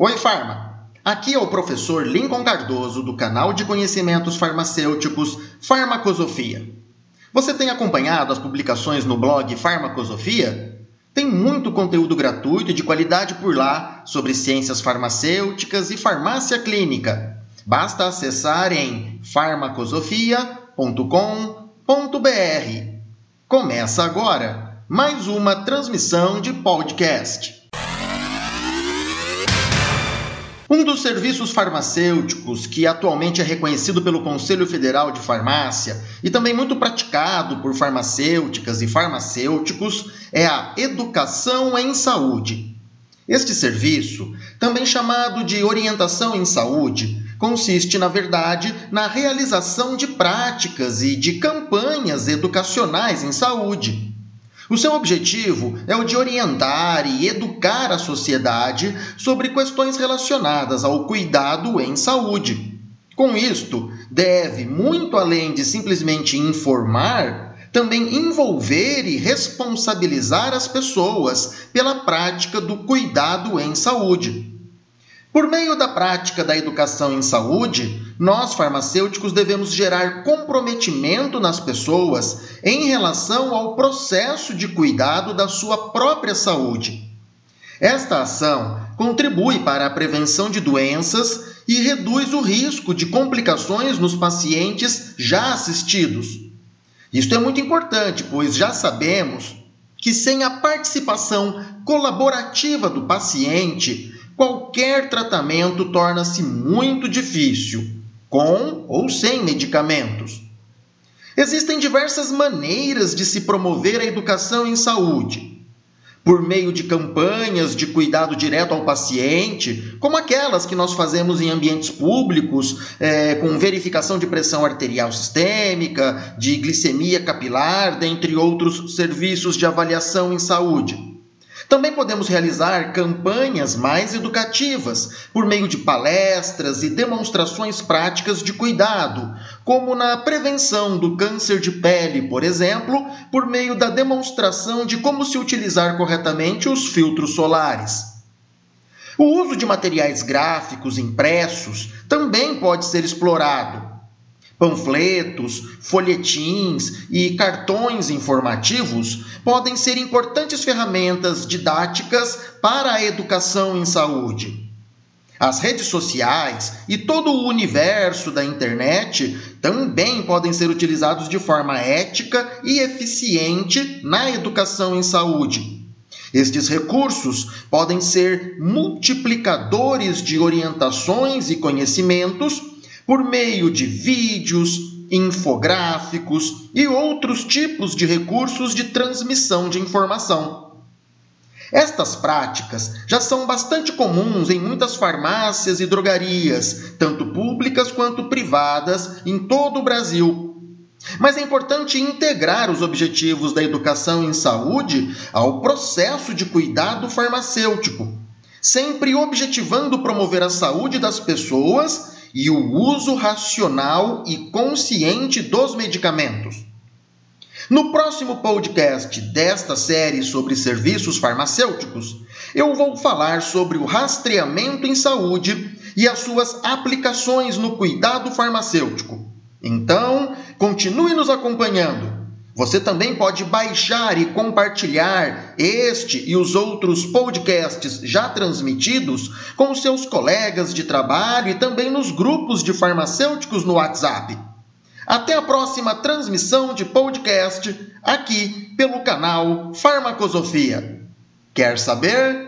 Oi, Farma! Aqui é o professor Lincoln Cardoso do canal de conhecimentos farmacêuticos Farmacosofia. Você tem acompanhado as publicações no blog Farmacosofia? Tem muito conteúdo gratuito e de qualidade por lá sobre ciências farmacêuticas e farmácia clínica. Basta acessar em farmacosofia.com.br. Começa agora mais uma transmissão de podcast. Um dos serviços farmacêuticos que atualmente é reconhecido pelo Conselho Federal de Farmácia e também muito praticado por farmacêuticas e farmacêuticos é a educação em saúde. Este serviço, também chamado de orientação em saúde, consiste, na verdade, na realização de práticas e de campanhas educacionais em saúde o seu objetivo é o de orientar e educar a sociedade sobre questões relacionadas ao cuidado em saúde. Com isto, deve, muito além de simplesmente informar, também envolver e responsabilizar as pessoas pela prática do cuidado em saúde. Por meio da prática da educação em saúde, nós farmacêuticos devemos gerar comprometimento nas pessoas em relação ao processo de cuidado da sua própria saúde. Esta ação contribui para a prevenção de doenças e reduz o risco de complicações nos pacientes já assistidos. Isto é muito importante, pois já sabemos que sem a participação colaborativa do paciente, qualquer tratamento torna-se muito difícil, com ou sem medicamentos. Existem diversas maneiras de se promover a educação em saúde. Por meio de campanhas de cuidado direto ao paciente, como aquelas que nós fazemos em ambientes públicos, é, com verificação de pressão arterial sistêmica, de glicemia capilar, dentre outros serviços de avaliação em saúde. Também podemos realizar campanhas mais educativas por meio de palestras e demonstrações práticas de cuidado, como na prevenção do câncer de pele, por exemplo, por meio da demonstração de como se utilizar corretamente os filtros solares. O uso de materiais gráficos impressos também pode ser explorado Panfletos, folhetins e cartões informativos podem ser importantes ferramentas didáticas para a educação em saúde. As redes sociais e todo o universo da internet também podem ser utilizados de forma ética e eficiente na educação em saúde. Estes recursos podem ser multiplicadores de orientações e conhecimentos por meio de vídeos, infográficos e outros tipos de recursos de transmissão de informação. Estas práticas já são bastante comuns em muitas farmácias e drogarias, tanto públicas quanto privadas, em todo o Brasil. Mas é importante integrar os objetivos da educação em saúde ao processo de cuidado farmacêutico, sempre objetivando promover a saúde das pessoas e o uso racional e consciente dos medicamentos. No próximo podcast desta série sobre serviços farmacêuticos, eu vou falar sobre o rastreamento em saúde e as suas aplicações no cuidado farmacêutico. Então, continue nos acompanhando. Você também pode baixar e compartilhar este e os outros podcasts já transmitidos com seus colegas de trabalho e também nos grupos de farmacêuticos no WhatsApp. Até a próxima transmissão de podcast aqui pelo canal Farmacosofia. Quer saber?